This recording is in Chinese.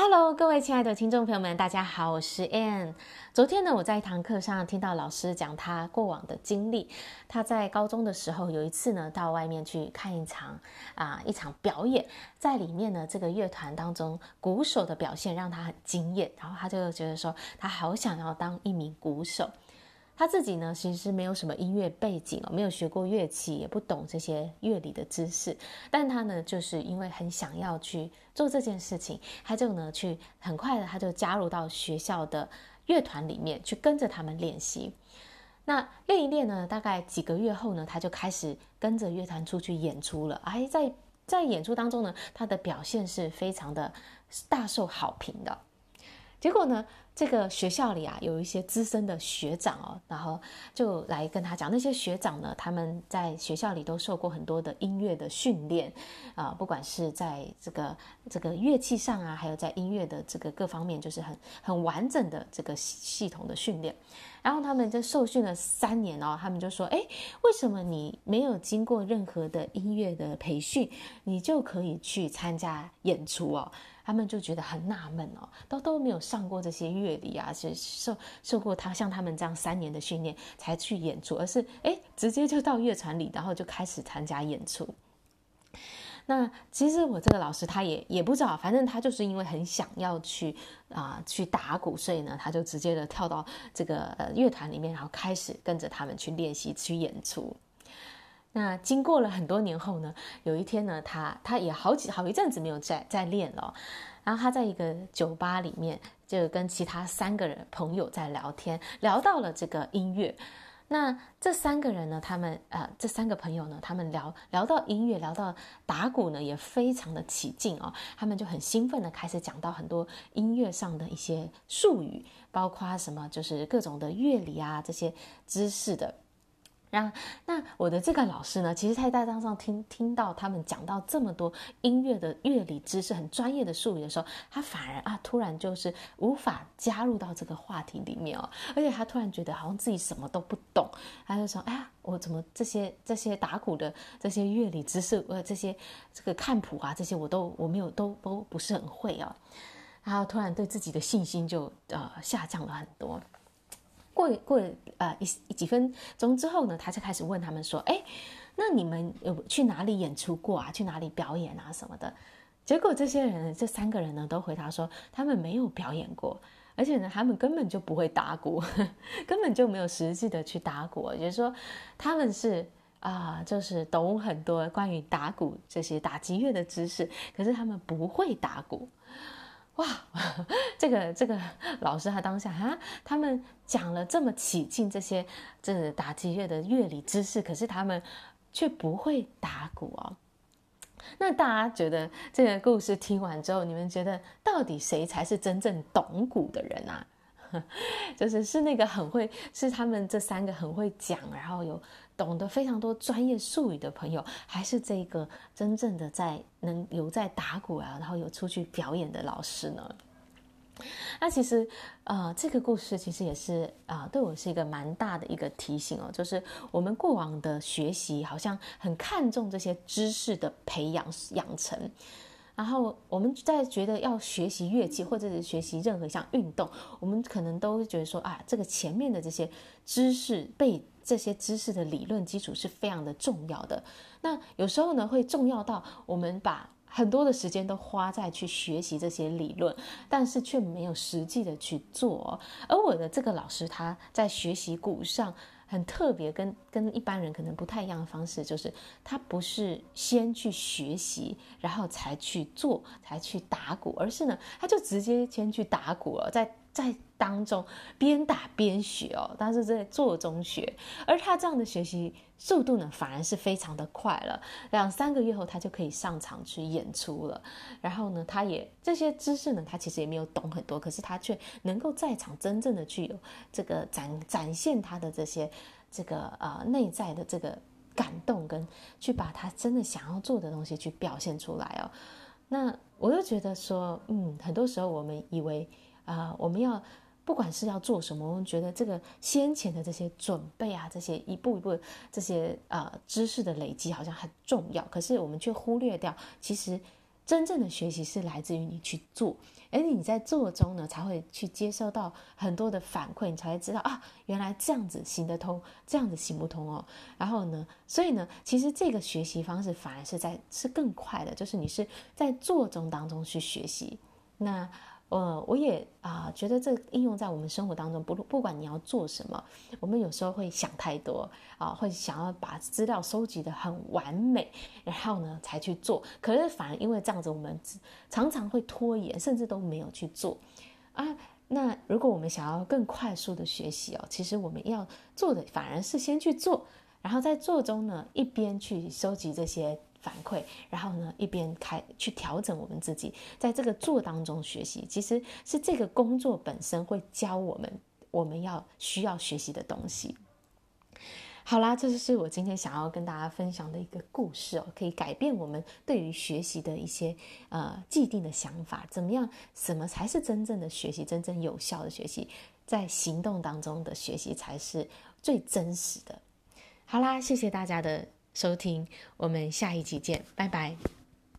Hello，各位亲爱的听众朋友们，大家好，我是 Ann。昨天呢，我在一堂课上听到老师讲他过往的经历。他在高中的时候有一次呢，到外面去看一场啊一场表演，在里面呢，这个乐团当中鼓手的表现让他很惊艳，然后他就觉得说，他好想要当一名鼓手。他自己呢，其实没有什么音乐背景哦，没有学过乐器，也不懂这些乐理的知识。但他呢，就是因为很想要去做这件事情，他就呢去很快的，他就加入到学校的乐团里面去跟着他们练习。那练一练呢，大概几个月后呢，他就开始跟着乐团出去演出了。哎，在在演出当中呢，他的表现是非常的大受好评的。结果呢，这个学校里啊，有一些资深的学长哦，然后就来跟他讲，那些学长呢，他们在学校里都受过很多的音乐的训练啊，不管是在这个这个乐器上啊，还有在音乐的这个各方面，就是很很完整的这个系统的训练。然后他们就受训了三年哦，他们就说：“哎，为什么你没有经过任何的音乐的培训，你就可以去参加演出哦？”他们就觉得很纳闷哦，都都没有上过这些乐理啊，是受受过他像他们这样三年的训练才去演出，而是哎直接就到乐团里，然后就开始参加演出。那其实我这个老师他也也不知道，反正他就是因为很想要去啊、去打鼓，所以呢他就直接的跳到这个呃乐团里面，然后开始跟着他们去练习去演出。那经过了很多年后呢，有一天呢，他他也好几好一阵子没有再再练了，然后他在一个酒吧里面就跟其他三个人朋友在聊天，聊到了这个音乐。那这三个人呢，他们呃这三个朋友呢，他们聊聊到音乐，聊到打鼓呢，也非常的起劲哦，他们就很兴奋的开始讲到很多音乐上的一些术语，包括什么就是各种的乐理啊这些知识的。然后，那我的这个老师呢，其实在大堂上听听到他们讲到这么多音乐的乐理知识、很专业的术语的时候，他反而啊，突然就是无法加入到这个话题里面哦，而且他突然觉得好像自己什么都不懂，他就说：“哎呀，我怎么这些这些打鼓的这些乐理知识，呃，这些这个看谱啊，这些我都我没有都都不是很会哦。”然后突然对自己的信心就呃下降了很多。过过呃一几分钟之后呢，他就开始问他们说：“哎，那你们有去哪里演出过啊？去哪里表演啊什么的？”结果这些人这三个人呢都回答说：“他们没有表演过，而且呢，他们根本就不会打鼓，根本就没有实际的去打鼓。也就是说，他们是啊、就是懂很多关于打鼓这些打击乐的知识，可是他们不会打鼓。”哇，这个这 个老师他当下啊，他们讲了这么起劲这些这打击乐的乐理知识，可是他们却不会打鼓哦。那大家觉得这个故事听完之后，你们觉得到底谁才是真正懂鼓的人啊？就是是那个很会，是他们这三个很会讲，然后有懂得非常多专业术语的朋友，还是这个真正的在能有在打鼓啊，然后有出去表演的老师呢？那其实呃，这个故事其实也是啊、对我是一个蛮大的一个提醒哦，就是我们过往的学习好像很看重这些知识的培养养成。然后我们在觉得要学习乐器，或者是学习任何一项运动，我们可能都觉得说啊，这个前面的这些知识，背这些知识的理论基础是非常的重要的。那有时候呢，会重要到我们把很多的时间都花在去学习这些理论，但是却没有实际的去做。而我的这个老师，他在学习鼓上。很特别，跟跟一般人可能不太一样的方式，就是他不是先去学习，然后才去做，才去打鼓，而是呢，他就直接先去打鼓了，在在当中边打边学哦，但是在做中学，而他这样的学习速度呢，反而是非常的快了。两三个月后，他就可以上场去演出了。然后呢，他也这些知识呢，他其实也没有懂很多，可是他却能够在场真正的去有这个展展现他的这些这个呃内在的这个感动，跟去把他真的想要做的东西去表现出来哦。那我就觉得说，嗯，很多时候我们以为啊、我们要。不管是要做什么，我们觉得这个先前的这些准备啊，这些一步一步这些呃知识的累积好像很重要，可是我们却忽略掉，其实真正的学习是来自于你去做，而你在做中呢，才会去接收到很多的反馈，你才会知道啊，原来这样子行得通，这样子行不通哦。然后呢，所以呢，其实这个学习方式反而是在是更快的，就是你是在做中当中去学习。那。呃，我也啊、觉得这应用在我们生活当中，不不管你要做什么，我们有时候会想太多啊、会想要把资料收集的很完美，然后呢才去做。可是反而因为这样子，我们常常会拖延，甚至都没有去做啊。那如果我们想要更快速的学习哦，其实我们要做的反而是先去做，然后在做中呢，一边去收集这些。反馈，然后呢，一边开去调整我们自己，在这个做当中学习，其实是这个工作本身会教我们我们要需要学习的东西。好啦，这就是我今天想要跟大家分享的一个故事哦，可以改变我们对于学习的一些呃既定的想法。怎么样？什么才是真正的学习？真正有效的学习，在行动当中的学习才是最真实的。好啦，谢谢大家的收听，我们下一集见，拜拜。